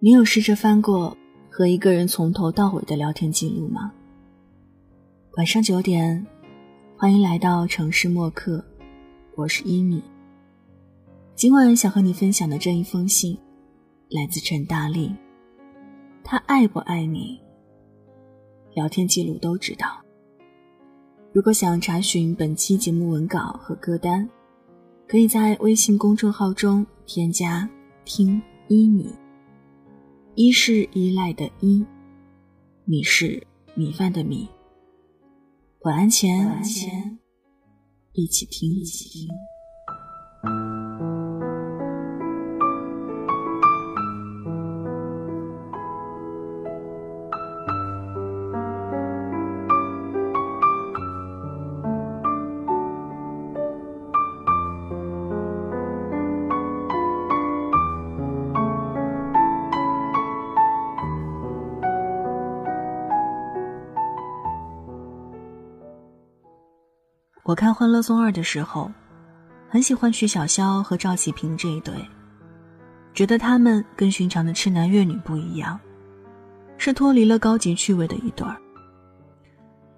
你有试着翻过和一个人从头到尾的聊天记录吗？晚上九点，欢迎来到城市默客，我是伊米。今晚想和你分享的这一封信，来自陈大力。他爱不爱你？聊天记录都知道。如果想查询本期节目文稿和歌单，可以在微信公众号中添加“听伊米”。一是依赖的依，米是米饭的米。晚安前，一起听。我看《欢乐颂二》的时候，很喜欢曲筱绡和赵启平这一对，觉得他们跟寻常的痴男怨女不一样，是脱离了高级趣味的一对儿。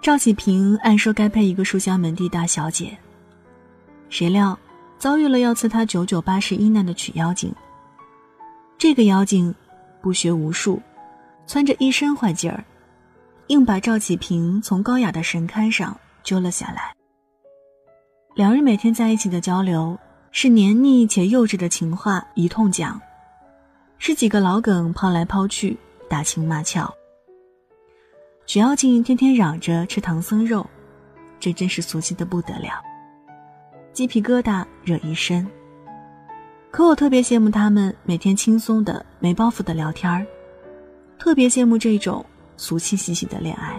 赵启平按说该配一个书香门第大小姐，谁料遭遇了要赐他九九八十一难的曲妖精。这个妖精不学无术，窜着一身坏劲儿，硬把赵启平从高雅的神龛上揪了下来。两人每天在一起的交流是黏腻且幼稚的情话一通讲，是几个老梗抛来抛去，打情骂俏。曲妖精天天嚷着吃唐僧肉，这真是俗气的不得了，鸡皮疙瘩惹一身。可我特别羡慕他们每天轻松的、没包袱的聊天儿，特别羡慕这种俗气兮兮的恋爱。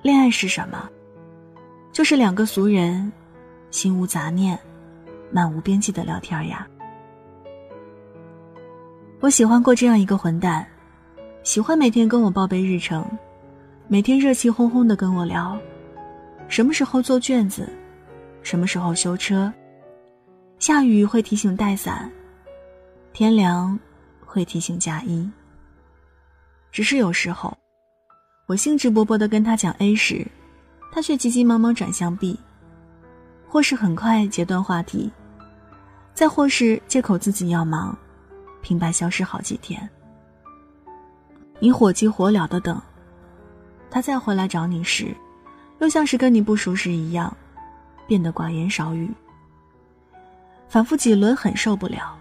恋爱是什么？就是两个俗人，心无杂念，漫无边际的聊天呀。我喜欢过这样一个混蛋，喜欢每天跟我报备日程，每天热气哄哄的跟我聊，什么时候做卷子，什么时候修车，下雨会提醒带伞，天凉会提醒加衣。只是有时候，我兴致勃勃的跟他讲 A 时。他却急急忙忙转向 B，或是很快截断话题，再或是借口自己要忙，平白消失好几天。你火急火燎的等，他再回来找你时，又像是跟你不熟时一样，变得寡言少语。反复几轮很受不了，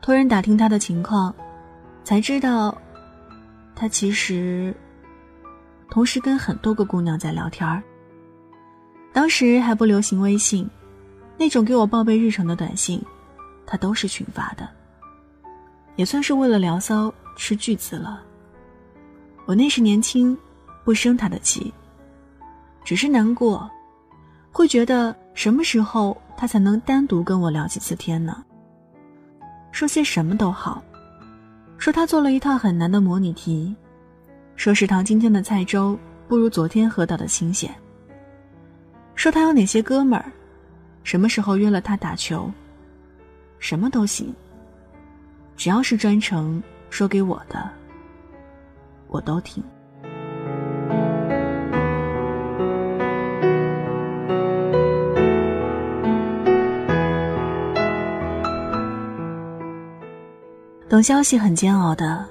托人打听他的情况，才知道，他其实。同时跟很多个姑娘在聊天儿。当时还不流行微信，那种给我报备日程的短信，他都是群发的。也算是为了聊骚吃巨资了。我那时年轻，不生他的气，只是难过，会觉得什么时候他才能单独跟我聊几次天呢？说些什么都好，说他做了一套很难的模拟题。说食堂今天的菜粥不如昨天喝到的新鲜。说他有哪些哥们儿，什么时候约了他打球，什么都行。只要是专程说给我的，我都听。等消息很煎熬的。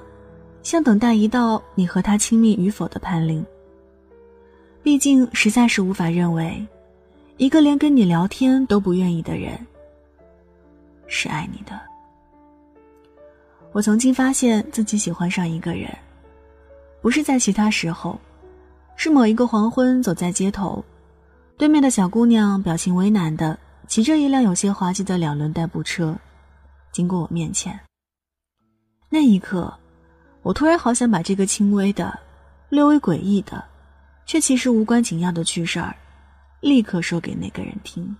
像等待一道你和他亲密与否的判令。毕竟实在是无法认为，一个连跟你聊天都不愿意的人，是爱你的。我曾经发现自己喜欢上一个人，不是在其他时候，是某一个黄昏走在街头，对面的小姑娘表情为难的骑着一辆有些滑稽的两轮代步车，经过我面前。那一刻。我突然好想把这个轻微的、略微诡异的，却其实无关紧要的趣事儿，立刻说给那个人听。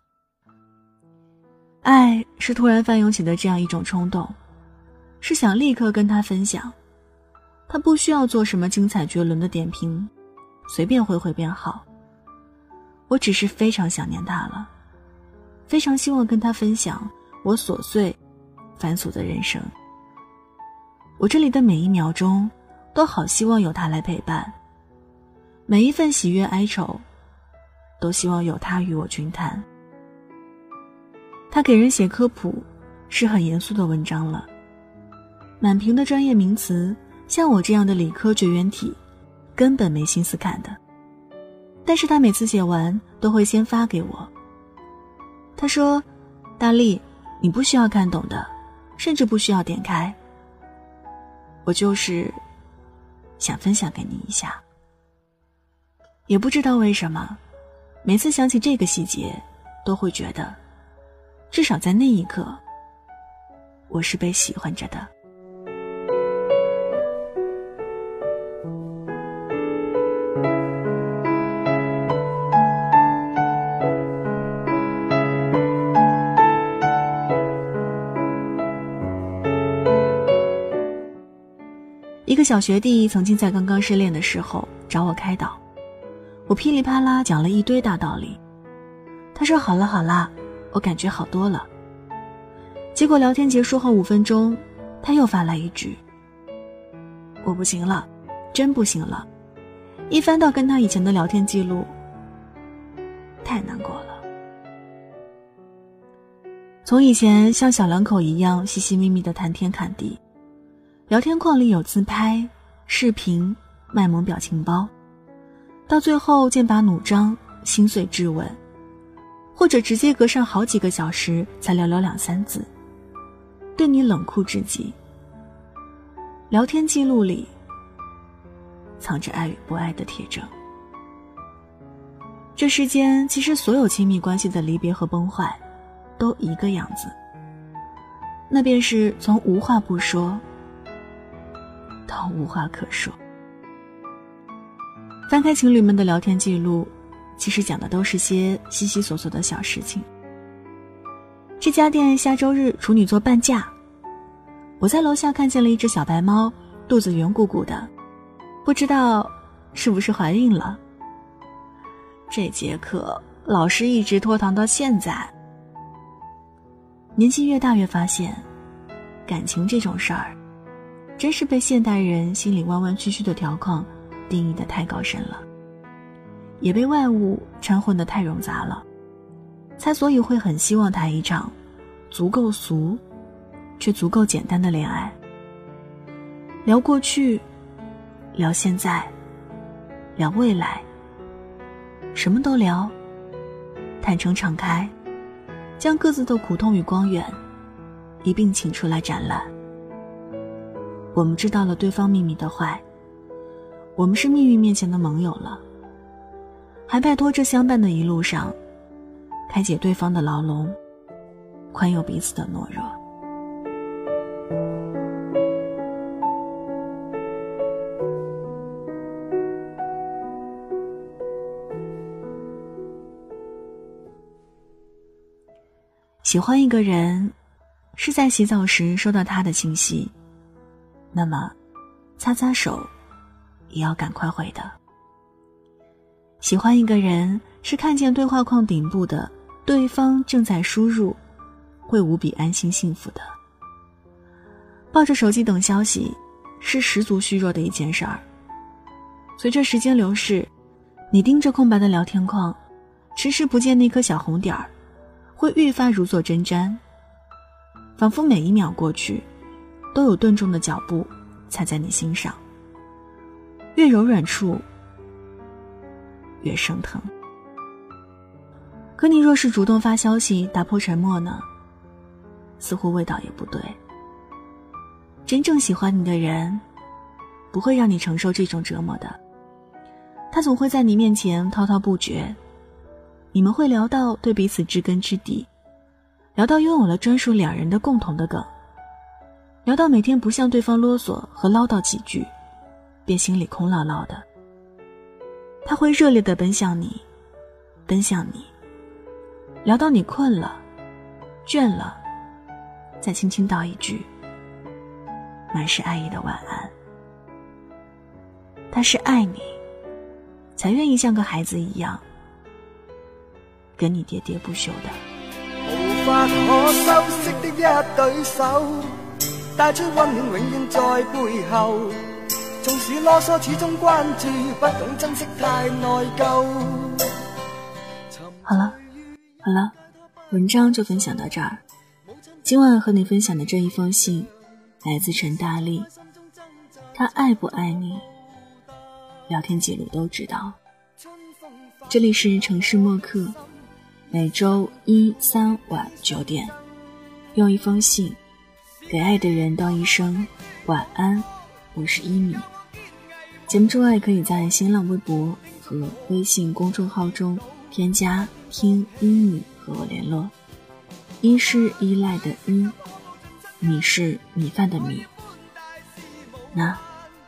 爱是突然翻涌起的这样一种冲动，是想立刻跟他分享。他不需要做什么精彩绝伦的点评，随便回回便好。我只是非常想念他了，非常希望跟他分享我琐碎、繁琐的人生。我这里的每一秒钟，都好希望有他来陪伴。每一份喜悦哀愁，都希望有他与我均摊。他给人写科普，是很严肃的文章了。满屏的专业名词，像我这样的理科绝缘体，根本没心思看的。但是他每次写完，都会先发给我。他说：“大力，你不需要看懂的，甚至不需要点开。”我就是想分享给你一下，也不知道为什么，每次想起这个细节，都会觉得，至少在那一刻，我是被喜欢着的。一个小学弟曾经在刚刚失恋的时候找我开导，我噼里啪啦讲了一堆大道理。他说：“好了好了，我感觉好多了。”结果聊天结束后五分钟，他又发来一句：“我不行了，真不行了。”一翻到跟他以前的聊天记录，太难过了。从以前像小两口一样细细密密的谈天侃地。聊天框里有自拍、视频、卖萌表情包，到最后剑拔弩张、心碎质问，或者直接隔上好几个小时才聊聊两三字，对你冷酷至极。聊天记录里藏着爱与不爱的铁证。这世间其实所有亲密关系的离别和崩坏，都一个样子，那便是从无话不说。到无话可说。翻开情侣们的聊天记录，其实讲的都是些稀稀索索的小事情。这家店下周日处女座半价。我在楼下看见了一只小白猫，肚子圆鼓鼓的，不知道是不是怀孕了。这节课老师一直拖堂到现在。年纪越大越发现，感情这种事儿。真是被现代人心里弯弯曲曲的条框定义的太高深了，也被外物掺混的太冗杂了，才所以会很希望谈一场足够俗，却足够简单的恋爱。聊过去，聊现在，聊未来，什么都聊，坦诚敞开，将各自的苦痛与光源一并请出来展览。我们知道了对方秘密的坏，我们是命运面前的盟友了，还拜托这相伴的一路上，开解对方的牢笼，宽宥彼此的懦弱。喜欢一个人，是在洗澡时收到他的信息。那么，擦擦手，也要赶快回的。喜欢一个人是看见对话框顶部的对方正在输入，会无比安心幸福的。抱着手机等消息，是十足虚弱的一件事儿。随着时间流逝，你盯着空白的聊天框，迟迟不见那颗小红点儿，会愈发如坐针毡，仿佛每一秒过去。都有钝重的脚步踩在你心上，越柔软处越生疼。可你若是主动发消息打破沉默呢？似乎味道也不对。真正喜欢你的人，不会让你承受这种折磨的。他总会在你面前滔滔不绝，你们会聊到对彼此知根知底，聊到拥有了专属两人的共同的梗。聊到每天不向对方啰嗦和唠叨几句，便心里空落落的。他会热烈的奔向你，奔向你。聊到你困了、倦了，再轻轻道一句满是爱意的晚安。他是爱你，才愿意像个孩子一样跟你喋喋不休的。无法可修饰的一对手。带出温暖，永远在背后。纵使啰嗦，始终关注，不懂珍惜，太内疚。好了，好了，文章就分享到这儿。今晚和你分享的这一封信，来自陈大力。他爱不爱你？聊天记录都知道。这里是城市默客，每周一、三晚九点，用一封信给爱的人道一声晚安。我是一米。节目之外，可以在新浪微博和微信公众号中添加“听一米”和我联络。一是依赖的依，米是米饭的米。那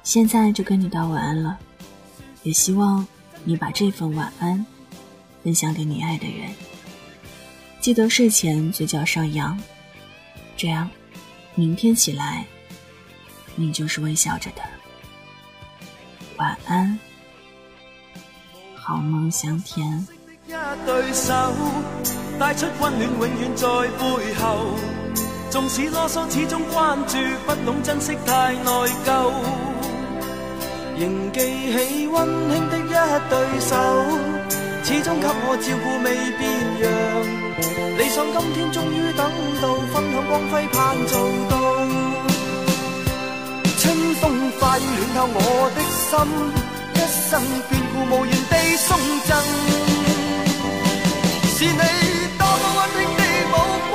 现在就跟你道晚安了，也希望你把这份晚安分享给你爱的人。记得睡前嘴角上扬，这样明天起来你就是微笑着的。晚安，好梦香甜。带出温暖，永远在背后。纵使啰嗦，始终关注，不懂珍惜，太内疚。仍记起温馨的一对手，始终给我照顾未变样。理想今天终于等到，分享光辉盼做暖透我的心，一生眷顾无言地送赠，是你多么温馨的目光。